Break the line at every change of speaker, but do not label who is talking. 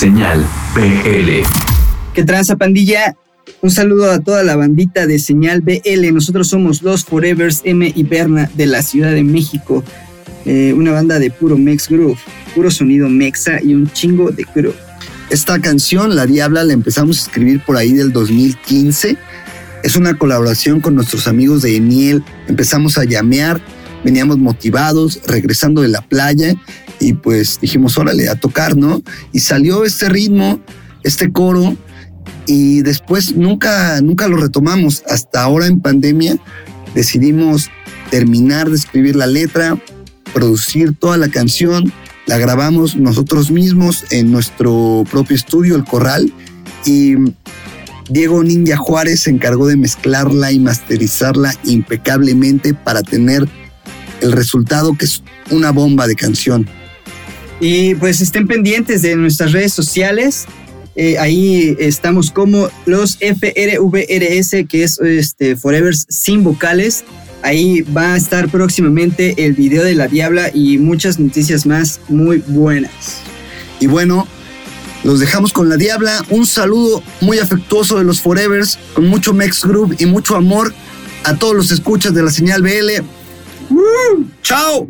Señal BL.
¿Qué tranza pandilla? Un saludo a toda la bandita de Señal BL. Nosotros somos los Forevers M y Berna de la Ciudad de México. Eh, una banda de puro Mex Groove, puro sonido mexa y un chingo de groove.
Esta canción, La Diabla, la empezamos a escribir por ahí del 2015. Es una colaboración con nuestros amigos de Eniel. Empezamos a llamear, veníamos motivados, regresando de la playa y pues dijimos, órale, a tocar, ¿no? Y salió este ritmo, este coro y después nunca, nunca lo retomamos. Hasta ahora en pandemia decidimos terminar de escribir la letra, producir toda la canción, la grabamos nosotros mismos en nuestro propio estudio, El Corral, y Diego Ninja Juárez se encargó de mezclarla y masterizarla impecablemente para tener el resultado que es una bomba de canción.
Y pues estén pendientes de nuestras redes sociales. Eh, ahí estamos como los FRVRS, que es este, Forever sin vocales. Ahí va a estar próximamente el video de la Diabla y muchas noticias más muy buenas.
Y bueno, los dejamos con la Diabla. Un saludo muy afectuoso de los Forevers, con mucho Mex Group y mucho amor a todos los escuchas de la señal BL. ¡Chao!